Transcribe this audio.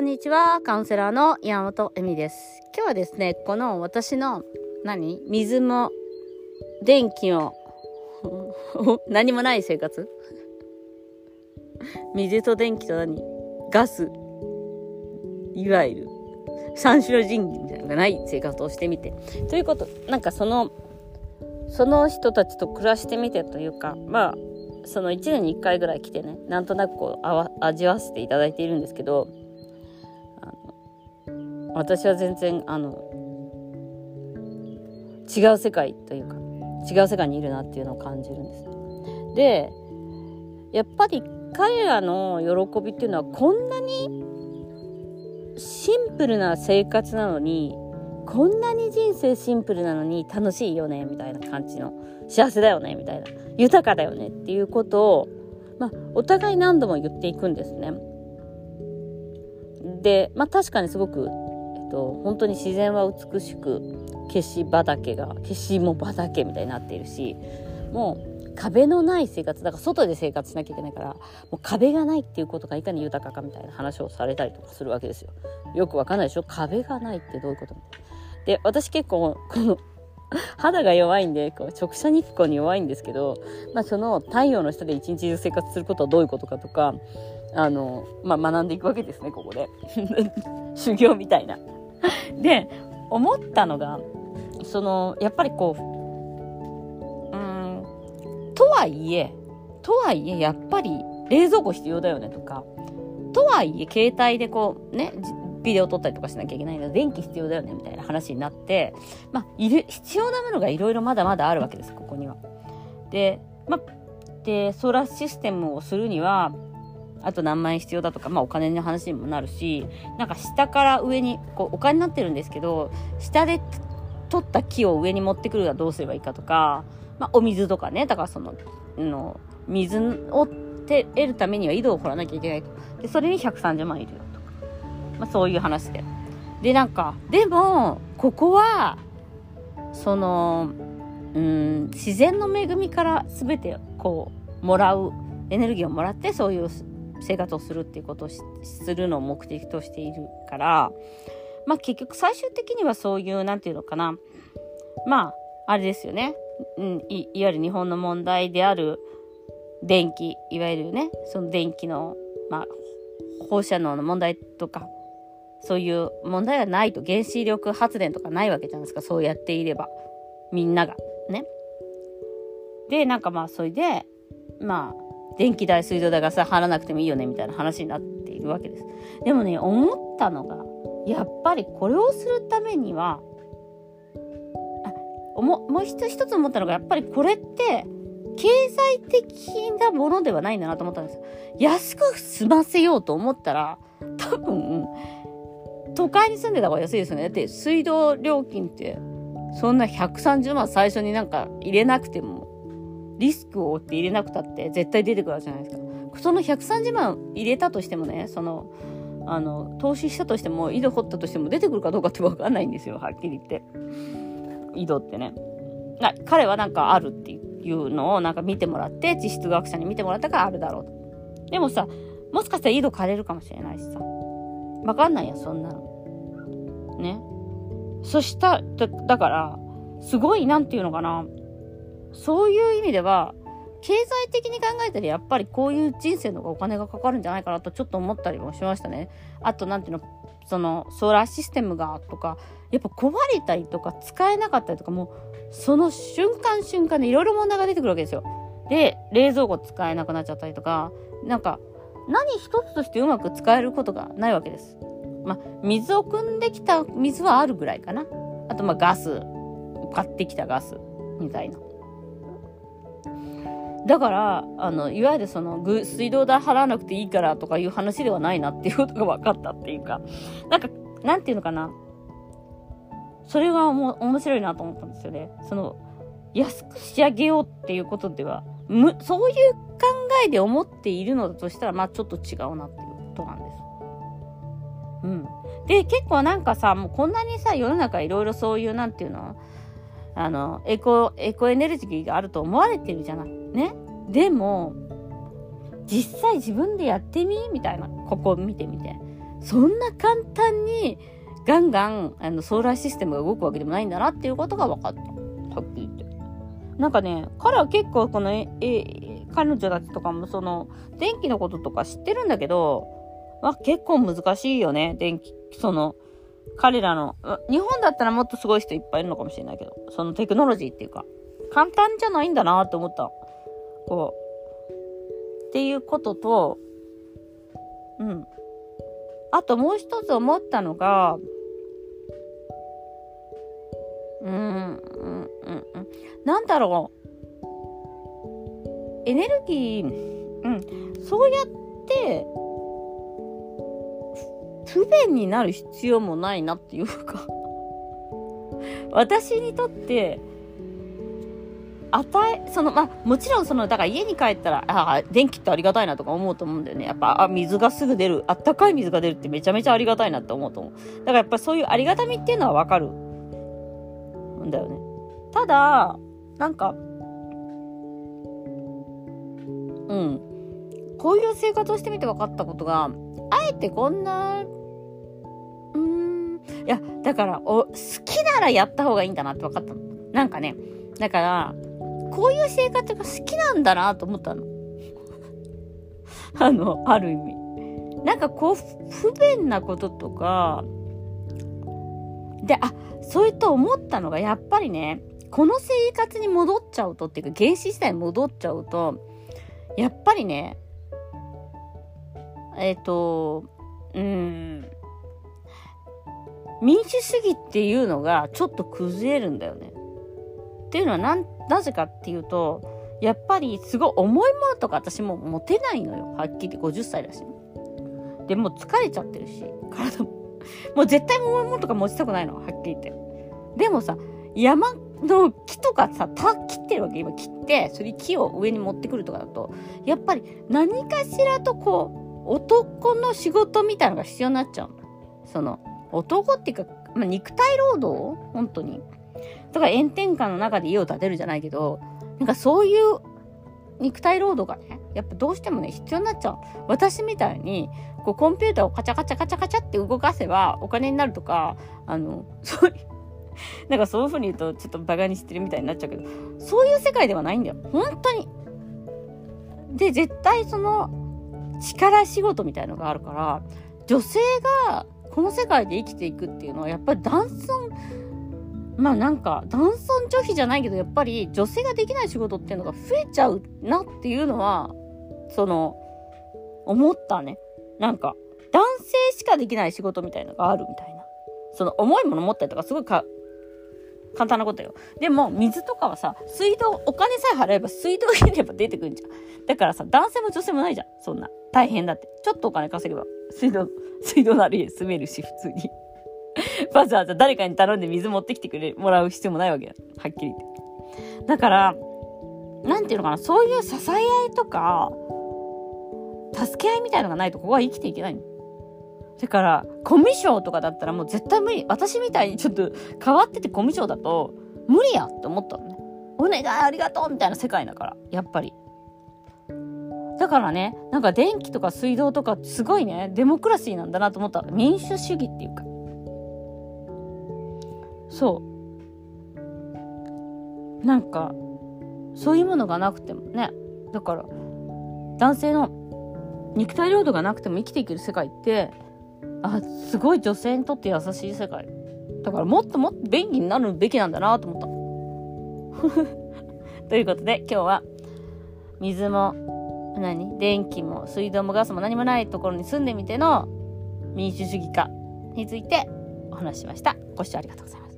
んにちは。カウンセラーの山本恵美です。今日はですね、この私の、何？水も、電気も、何もない生活？水と電気と何？ガス。いわゆる、三種の神器みたいなのがない生活をしてみて。ということ、なんかその、その人たちと暮らしてみてというか、まあ、その1年に1回ぐらい来てねなんとなくこう味わわせていただいているんですけど私は全然あの違う世界というか違う世界にいるなっていうのを感じるんです。でやっぱり彼らの喜びっていうのはこんなにシンプルな生活なのにこんなに人生シンプルなのに楽しいよねみたいな感じの幸せだよねみたいな豊かだよねっていうことを、まあ、お互い何度も言っていくんですね。で、まあ確かにすごく、と、本当に自然は美しく、消し畑が、消しも畑みたいになっているし、もう壁のない生活、だから外で生活しなきゃいけないから、もう壁がないっていうことがいかに豊かかみたいな話をされたりとかするわけですよ。よくわかんないでしょ？壁がないってどういうことで、私結構、この 肌が弱いんで、こう直射日光に弱いんですけど、まあその太陽の下で一日中生活することはどういうことかとか、あの、まあ学んでいくわけですね、ここで。修行みたいな。で、思ったのが、その、やっぱりこう、うん、とはいえ、とはいえ、やっぱり冷蔵庫必要だよねとか、とはいえ、携帯でこう、ね、ビデオ撮ったりとかしなきゃいけないので、電気必要だよね、みたいな話になって、まあ、いる、必要なものがいろいろまだまだあるわけです、ここには。で、まあ、で、ソーラーシステムをするには、あと何万円必要だとか、まあお金の話にもなるし、なんか下から上に、こうお金になってるんですけど、下で取った木を上に持ってくるはどうすればいいかとか、まあお水とかね、だからその、の水を得るためには井戸を掘らなきゃいけないと。で、それに130万いるよ。まあ、そういう話で。で、なんか、でも、ここは、その、うん、自然の恵みから全てこう、もらう、エネルギーをもらって、そういう生活をするっていうことをするのを目的としているから、まあ結局最終的にはそういう、なんていうのかな。まあ、あれですよね。うん、いいわゆる日本の問題である電気、いわゆるね、その電気の、まあ、放射能の問題とか、そういう問題はないと、原子力発電とかないわけじゃないですか、そうやっていれば。みんなが。ね。で、なんかまあ、それで、まあ、電気代、水道代がさ、払わなくてもいいよね、みたいな話になっているわけです。でもね、思ったのが、やっぱりこれをするためには、あ、ももう一つ思ったのが、やっぱりこれって、経済的なものではないんだなと思ったんですよ。安く済ませようと思ったら、多分、都会に住んでた方が安いですよね。だって水道料金って、そんな130万最初になんか入れなくても、リスクを負って入れなくたって絶対出てくるじゃないですか。その130万入れたとしてもね、その、あの、投資したとしても、井戸掘ったとしても出てくるかどうかってわかんないんですよ、はっきり言って。井戸ってね。彼はなんかあるっていうのをなんか見てもらって、地質学者に見てもらったからあるだろうと。でもさ、もしかしたら井戸枯れるかもしれないしさ。わかんないや、そんなの。ね。そしただ、だから、すごい、なんていうのかな。そういう意味では、経済的に考えたらやっぱりこういう人生の方がお金がかかるんじゃないかなとちょっと思ったりもしましたね。あと、なんていうの、その、ソーラーシステムがとか、やっぱ壊れたりとか使えなかったりとか、もう、その瞬間瞬間でいろいろ問題が出てくるわけですよ。で、冷蔵庫使えなくなっちゃったりとか、なんか、何一つとしてうまく使えることがないわけです。まあ、水を汲んできた水はあるぐらいかな。あと、まあ、ガス。買ってきたガス。みたいな。だから、あの、いわゆるその、水道代払わなくていいからとかいう話ではないなっていうことが分かったっていうか、なんか、なんていうのかな。それがも面白いなと思ったんですよね。その、安く仕上げようっていうことでは、む、そういう考えで思っているのだとしたら、まあちょっと違うなっていうことなんです。うん。で、結構なんかさ、もうこんなにさ、世の中いろいろそういう、なんていうのあの、エコ、エコエネルギーがあると思われてるじゃない。ね。でも、実際自分でやってみみたいな。ここ見てみて。そんな簡単にガンガンあのソーラーシステムが動くわけでもないんだなっていうことが分かった。はっきり言って。なんかね、彼は結構この、え、え、彼女たちとかもその、電気のこととか知ってるんだけど、まあ結構難しいよね、電気、その、彼らの、日本だったらもっとすごい人いっぱいいるのかもしれないけど、そのテクノロジーっていうか、簡単じゃないんだなって思った。こう。っていうことと、うん。あともう一つ思ったのが、うん、うん、うん、うん。なんだろう。エネルギー、うん。そうやって、不便になる必要もないなっていうか 私にとって、与え、その、まあ、もちろんその、だから家に帰ったら、ああ、電気ってありがたいなとか思うと思うんだよね。やっぱ、あ、水がすぐ出る、あったかい水が出るってめちゃめちゃありがたいなって思うと思う。だからやっぱそういうありがたみっていうのはわかる。んだよね。ただ、なんか、うん。こういう生活をしてみて分かったことが、あえてこんな、うん、いや、だから、お、好きならやった方がいいんだなって分かったの。なんかね、だから、こういう生活が好きなんだなと思ったの。あの、ある意味。なんかこう、不便なこととか、で、あ、そういった思ったのが、やっぱりね、この生活に戻っちゃうとっていうか、原始時代に戻っちゃうと、やっぱりね、えっ、ー、と、うん、民主主義っていうのがちょっと崩れるんだよね。っていうのはな、なぜかっていうと、やっぱりすごい重いものとか私も持てないのよ。はっきり言って50歳だし。で、もう疲れちゃってるし、体も。もう絶対重いものとか持ちたくないの。はっきり言って。でもさ、山の木とかさ、た切ってるわけ。今切って、それ木を上に持ってくるとかだと、やっぱり何かしらとこう、男の仕事みたいなのが必要になっちゃうの。その、男っていうか、まあ、肉体労働？本当に。だか炎天下の中で家を建てるじゃないけど、なんかそういう肉体労働がね、やっぱどうしてもね、必要になっちゃう。私みたいに、こうコンピューターをカチャカチャカチャカチャって動かせばお金になるとか、あの、そういう、なんかそういう風に言うとちょっとバカにしてるみたいになっちゃうけど、そういう世界ではないんだよ。本当に。で、絶対その力仕事みたいのがあるから、女性がこの世界で生きていくっていうのはやっぱり男尊まあなんか、男尊女卑じゃないけど、やっぱり女性ができない仕事っていうのが増えちゃうなっていうのは、その、思ったね。なんか、男性しかできない仕事みたいのがあるみたいな。その重いもの持ったりとかすごいか、簡単なことよ。でも、水とかはさ、水道、お金さえ払えば水道入れば出てくるんじゃん。だからさ、男性も女性もないじゃん。そんな。大変だって。ちょっとお金稼げば、水道、水道のある家住めるし、普通に。わざわざ誰かに頼んで水持ってきてくれ、もらう必要もないわけだ。はっきり言って。だから、なんていうのかな、そういう支え合いとか、助け合いみたいのがないとここは生きていけないの。だから、コミュ障とかだったらもう絶対無理。私みたいにちょっと変わっててコミュ障だと、無理やって思ったのね。お願いありがとうみたいな世界だから、やっぱり。だからね、なんか電気とか水道とかすごいね、デモクラシーなんだなと思った。民主主義っていうか。そう。なんかそういうものがなくてもね。だから男性の肉体労働がなくても生きていける世界ってあすごい女性にとって優しい世界。だからもっともっと便利になるべきなんだなと思った。ということで今日は水も何？電気も水道もガスも何もないところに住んでみての民主主義化についてお話ししました。ご視聴ありがとうございます。